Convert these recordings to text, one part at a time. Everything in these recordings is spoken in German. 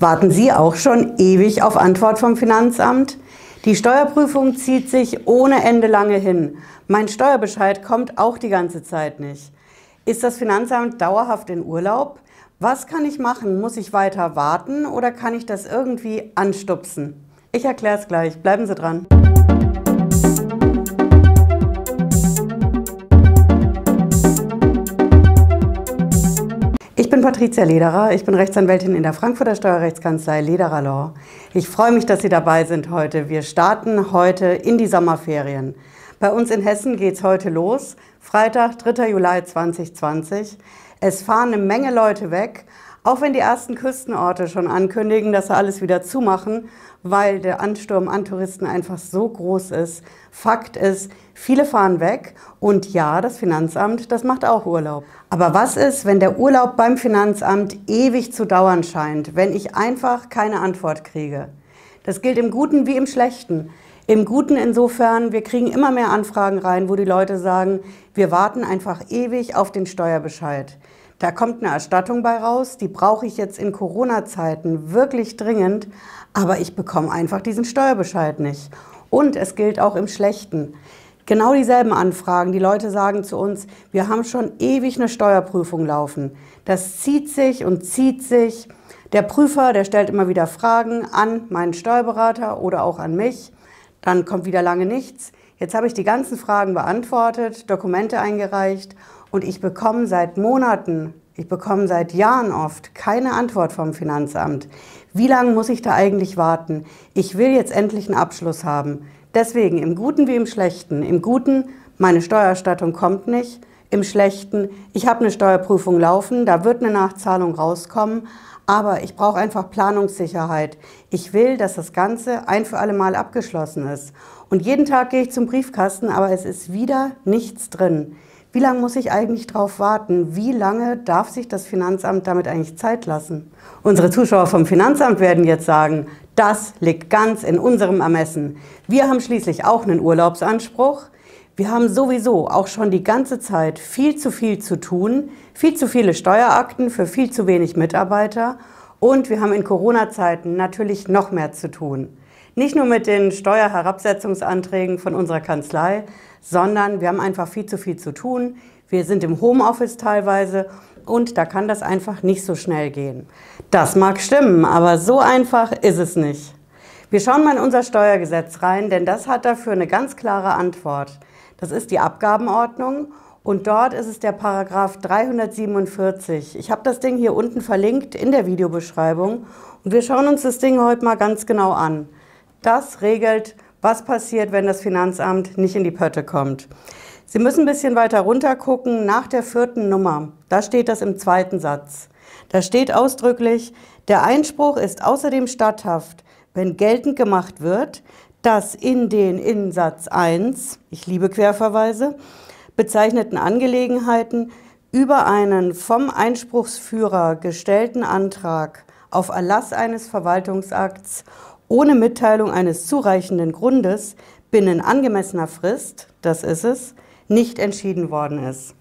Warten Sie auch schon ewig auf Antwort vom Finanzamt? Die Steuerprüfung zieht sich ohne Ende lange hin. Mein Steuerbescheid kommt auch die ganze Zeit nicht. Ist das Finanzamt dauerhaft in Urlaub? Was kann ich machen? Muss ich weiter warten oder kann ich das irgendwie anstupsen? Ich erkläre es gleich. Bleiben Sie dran. Bin Patricia Lederer, ich bin Rechtsanwältin in der Frankfurter Steuerrechtskanzlei Lederer Law. Ich freue mich, dass Sie dabei sind heute. Wir starten heute in die Sommerferien. Bei uns in Hessen geht es heute los, Freitag, 3. Juli 2020. Es fahren eine Menge Leute weg, auch wenn die ersten Küstenorte schon ankündigen, dass sie alles wieder zumachen, weil der Ansturm an Touristen einfach so groß ist. Fakt ist, viele fahren weg und ja, das Finanzamt, das macht auch Urlaub. Aber was ist, wenn der Urlaub beim Finanzamt ewig zu dauern scheint, wenn ich einfach keine Antwort kriege? Das gilt im Guten wie im Schlechten. Im Guten insofern, wir kriegen immer mehr Anfragen rein, wo die Leute sagen, wir warten einfach ewig auf den Steuerbescheid. Da kommt eine Erstattung bei raus, die brauche ich jetzt in Corona-Zeiten wirklich dringend, aber ich bekomme einfach diesen Steuerbescheid nicht. Und es gilt auch im Schlechten. Genau dieselben Anfragen. Die Leute sagen zu uns, wir haben schon ewig eine Steuerprüfung laufen. Das zieht sich und zieht sich. Der Prüfer, der stellt immer wieder Fragen an meinen Steuerberater oder auch an mich. Dann kommt wieder lange nichts. Jetzt habe ich die ganzen Fragen beantwortet, Dokumente eingereicht und ich bekomme seit Monaten, ich bekomme seit Jahren oft keine Antwort vom Finanzamt. Wie lange muss ich da eigentlich warten? Ich will jetzt endlich einen Abschluss haben. Deswegen im Guten wie im Schlechten. Im Guten, meine Steuererstattung kommt nicht. Im Schlechten, ich habe eine Steuerprüfung laufen, da wird eine Nachzahlung rauskommen. Aber ich brauche einfach Planungssicherheit. Ich will, dass das Ganze ein für alle Mal abgeschlossen ist. Und jeden Tag gehe ich zum Briefkasten, aber es ist wieder nichts drin. Wie lange muss ich eigentlich darauf warten? Wie lange darf sich das Finanzamt damit eigentlich Zeit lassen? Unsere Zuschauer vom Finanzamt werden jetzt sagen, das liegt ganz in unserem Ermessen. Wir haben schließlich auch einen Urlaubsanspruch. Wir haben sowieso auch schon die ganze Zeit viel zu viel zu tun, viel zu viele Steuerakten für viel zu wenig Mitarbeiter und wir haben in Corona-Zeiten natürlich noch mehr zu tun. Nicht nur mit den Steuerherabsetzungsanträgen von unserer Kanzlei, sondern wir haben einfach viel zu viel zu tun. Wir sind im Homeoffice teilweise und da kann das einfach nicht so schnell gehen. Das mag stimmen, aber so einfach ist es nicht. Wir schauen mal in unser Steuergesetz rein, denn das hat dafür eine ganz klare Antwort. Das ist die Abgabenordnung und dort ist es der Paragraph 347. Ich habe das Ding hier unten verlinkt in der Videobeschreibung und wir schauen uns das Ding heute mal ganz genau an. Das regelt, was passiert, wenn das Finanzamt nicht in die Pötte kommt. Sie müssen ein bisschen weiter runter gucken, nach der vierten Nummer. Da steht das im zweiten Satz. Da steht ausdrücklich, der Einspruch ist außerdem statthaft, wenn geltend gemacht wird, dass in den in Satz 1, ich liebe Querverweise, bezeichneten Angelegenheiten über einen vom Einspruchsführer gestellten Antrag auf Erlass eines Verwaltungsakts ohne Mitteilung eines zureichenden Grundes binnen angemessener Frist, das ist es, nicht entschieden worden ist.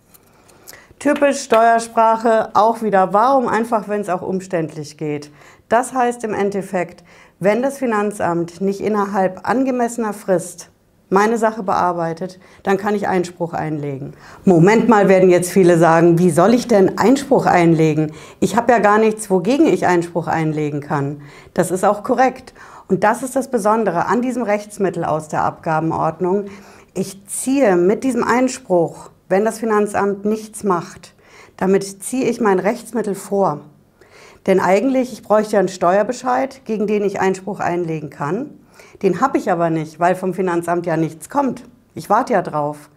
Typisch Steuersprache auch wieder, warum einfach, wenn es auch umständlich geht. Das heißt im Endeffekt, wenn das Finanzamt nicht innerhalb angemessener Frist meine Sache bearbeitet, dann kann ich Einspruch einlegen. Moment mal, werden jetzt viele sagen, wie soll ich denn Einspruch einlegen? Ich habe ja gar nichts, wogegen ich Einspruch einlegen kann. Das ist auch korrekt. Und das ist das Besondere an diesem Rechtsmittel aus der Abgabenordnung. Ich ziehe mit diesem Einspruch, wenn das Finanzamt nichts macht, damit ziehe ich mein Rechtsmittel vor. Denn eigentlich, ich bräuchte ja einen Steuerbescheid, gegen den ich Einspruch einlegen kann. Den habe ich aber nicht, weil vom Finanzamt ja nichts kommt. Ich warte ja drauf.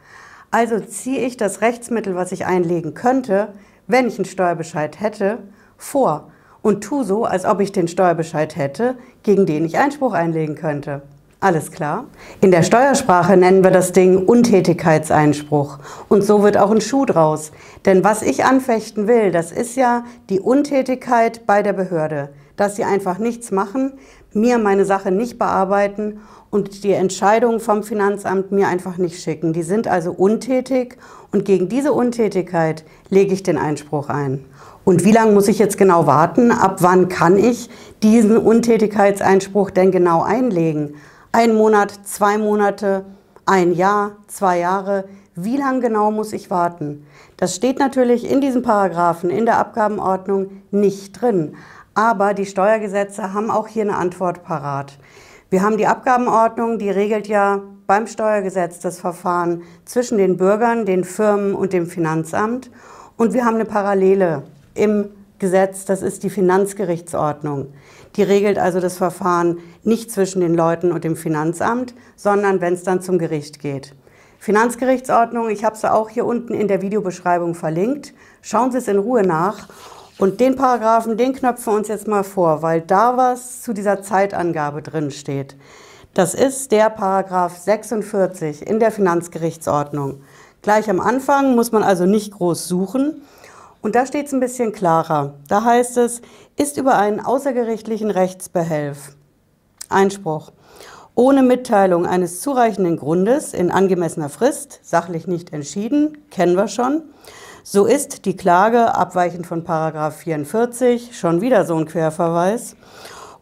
Also ziehe ich das Rechtsmittel, was ich einlegen könnte, wenn ich einen Steuerbescheid hätte, vor und tu so, als ob ich den Steuerbescheid hätte, gegen den ich Einspruch einlegen könnte. Alles klar? In der Steuersprache nennen wir das Ding Untätigkeitseinspruch. Und so wird auch ein Schuh draus. Denn was ich anfechten will, das ist ja die Untätigkeit bei der Behörde. dass sie einfach nichts machen, mir meine Sache nicht bearbeiten und die Entscheidungen vom Finanzamt mir einfach nicht schicken. Die sind also untätig und gegen diese Untätigkeit lege ich den Einspruch ein. Und wie lange muss ich jetzt genau warten? Ab wann kann ich diesen Untätigkeitseinspruch denn genau einlegen? Ein Monat, zwei Monate, ein Jahr, zwei Jahre? Wie lange genau muss ich warten? Das steht natürlich in diesen Paragraphen in der Abgabenordnung nicht drin. Aber die Steuergesetze haben auch hier eine Antwort parat. Wir haben die Abgabenordnung, die regelt ja beim Steuergesetz das Verfahren zwischen den Bürgern, den Firmen und dem Finanzamt. Und wir haben eine Parallele im Gesetz, das ist die Finanzgerichtsordnung. Die regelt also das Verfahren nicht zwischen den Leuten und dem Finanzamt, sondern wenn es dann zum Gericht geht. Finanzgerichtsordnung, ich habe sie auch hier unten in der Videobeschreibung verlinkt. Schauen Sie es in Ruhe nach. Und den Paragraphen, den knöpfen wir uns jetzt mal vor, weil da was zu dieser Zeitangabe drin steht. Das ist der Paragraph 46 in der Finanzgerichtsordnung. Gleich am Anfang muss man also nicht groß suchen. Und da steht es ein bisschen klarer. Da heißt es, ist über einen außergerichtlichen Rechtsbehelf Einspruch ohne Mitteilung eines zureichenden Grundes in angemessener Frist, sachlich nicht entschieden, kennen wir schon, so ist die Klage, abweichend von Paragraph 44, schon wieder so ein Querverweis,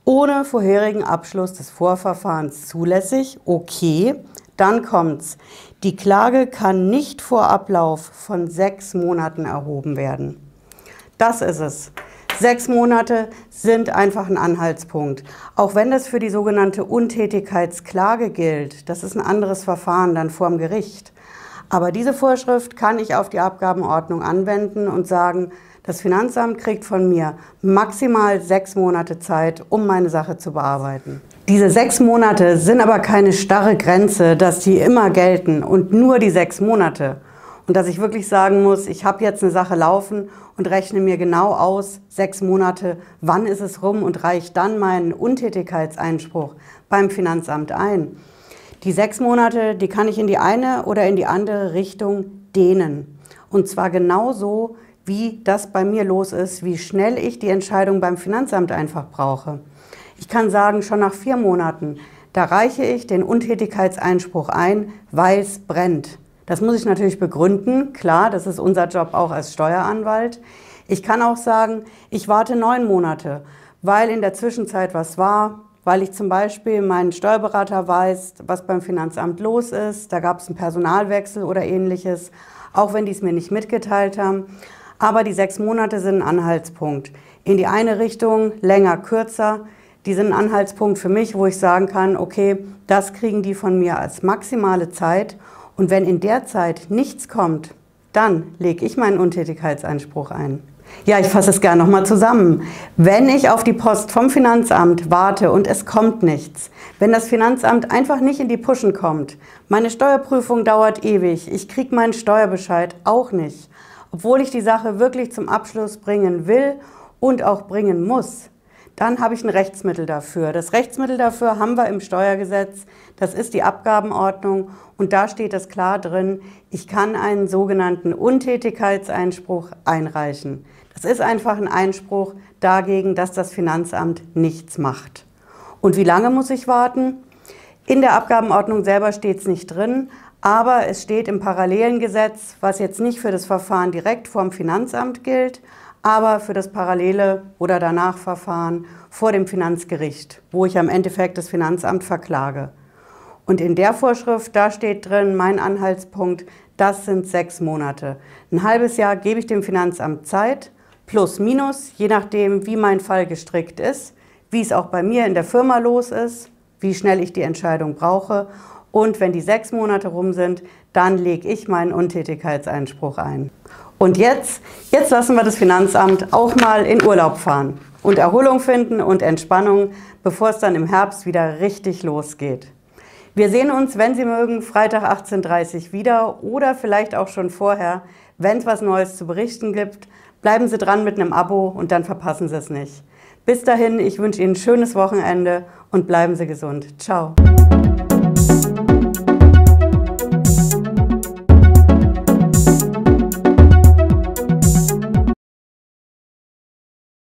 ohne vorherigen Abschluss des Vorverfahrens zulässig, okay, dann kommt's. Die Klage kann nicht vor Ablauf von sechs Monaten erhoben werden. Das ist es. Sechs Monate sind einfach ein Anhaltspunkt. Auch wenn das für die sogenannte Untätigkeitsklage gilt, das ist ein anderes Verfahren dann vor dem Gericht. Aber diese Vorschrift kann ich auf die Abgabenordnung anwenden und sagen, das Finanzamt kriegt von mir maximal sechs Monate Zeit, um meine Sache zu bearbeiten. Diese sechs Monate sind aber keine starre Grenze, dass die immer gelten und nur die sechs Monate. Und dass ich wirklich sagen muss, ich habe jetzt eine Sache laufen und rechne mir genau aus, sechs Monate, wann ist es rum und reiche dann meinen Untätigkeitseinspruch beim Finanzamt ein. Die sechs Monate, die kann ich in die eine oder in die andere Richtung dehnen. Und zwar genauso, wie das bei mir los ist, wie schnell ich die Entscheidung beim Finanzamt einfach brauche. Ich kann sagen, schon nach vier Monaten, da reiche ich den Untätigkeitseinspruch ein, weil es brennt. Das muss ich natürlich begründen. Klar, das ist unser Job auch als Steueranwalt. Ich kann auch sagen, ich warte neun Monate, weil in der Zwischenzeit was war, weil ich zum Beispiel meinen Steuerberater weiß, was beim Finanzamt los ist. Da gab es einen Personalwechsel oder ähnliches, auch wenn die es mir nicht mitgeteilt haben. Aber die sechs Monate sind ein Anhaltspunkt. In die eine Richtung, länger, kürzer die sind ein Anhaltspunkt für mich, wo ich sagen kann, okay, das kriegen die von mir als maximale Zeit. Und wenn in der Zeit nichts kommt, dann lege ich meinen Untätigkeitsanspruch ein. Ja, ich fasse es gerne nochmal zusammen. Wenn ich auf die Post vom Finanzamt warte und es kommt nichts, wenn das Finanzamt einfach nicht in die Puschen kommt, meine Steuerprüfung dauert ewig, ich kriege meinen Steuerbescheid auch nicht, obwohl ich die Sache wirklich zum Abschluss bringen will und auch bringen muss, dann habe ich ein Rechtsmittel dafür. Das Rechtsmittel dafür haben wir im Steuergesetz. Das ist die Abgabenordnung und da steht es klar drin, ich kann einen sogenannten Untätigkeitseinspruch einreichen. Das ist einfach ein Einspruch dagegen, dass das Finanzamt nichts macht. Und wie lange muss ich warten? In der Abgabenordnung selber steht es nicht drin, aber es steht im parallelen Gesetz, was jetzt nicht für das Verfahren direkt vorm Finanzamt gilt, aber für das parallele oder danach Verfahren vor dem Finanzgericht, wo ich am Endeffekt das Finanzamt verklage. Und in der Vorschrift, da steht drin, mein Anhaltspunkt, das sind sechs Monate. Ein halbes Jahr gebe ich dem Finanzamt Zeit, plus minus, je nachdem, wie mein Fall gestrickt ist, wie es auch bei mir in der Firma los ist, wie schnell ich die Entscheidung brauche. Und wenn die sechs Monate rum sind, dann lege ich meinen Untätigkeitseinspruch ein. Und jetzt, jetzt lassen wir das Finanzamt auch mal in Urlaub fahren und Erholung finden und Entspannung, bevor es dann im Herbst wieder richtig losgeht. Wir sehen uns, wenn Sie mögen, Freitag 18.30 Uhr wieder oder vielleicht auch schon vorher, wenn es was Neues zu berichten gibt. Bleiben Sie dran mit einem Abo und dann verpassen Sie es nicht. Bis dahin, ich wünsche Ihnen ein schönes Wochenende und bleiben Sie gesund. Ciao.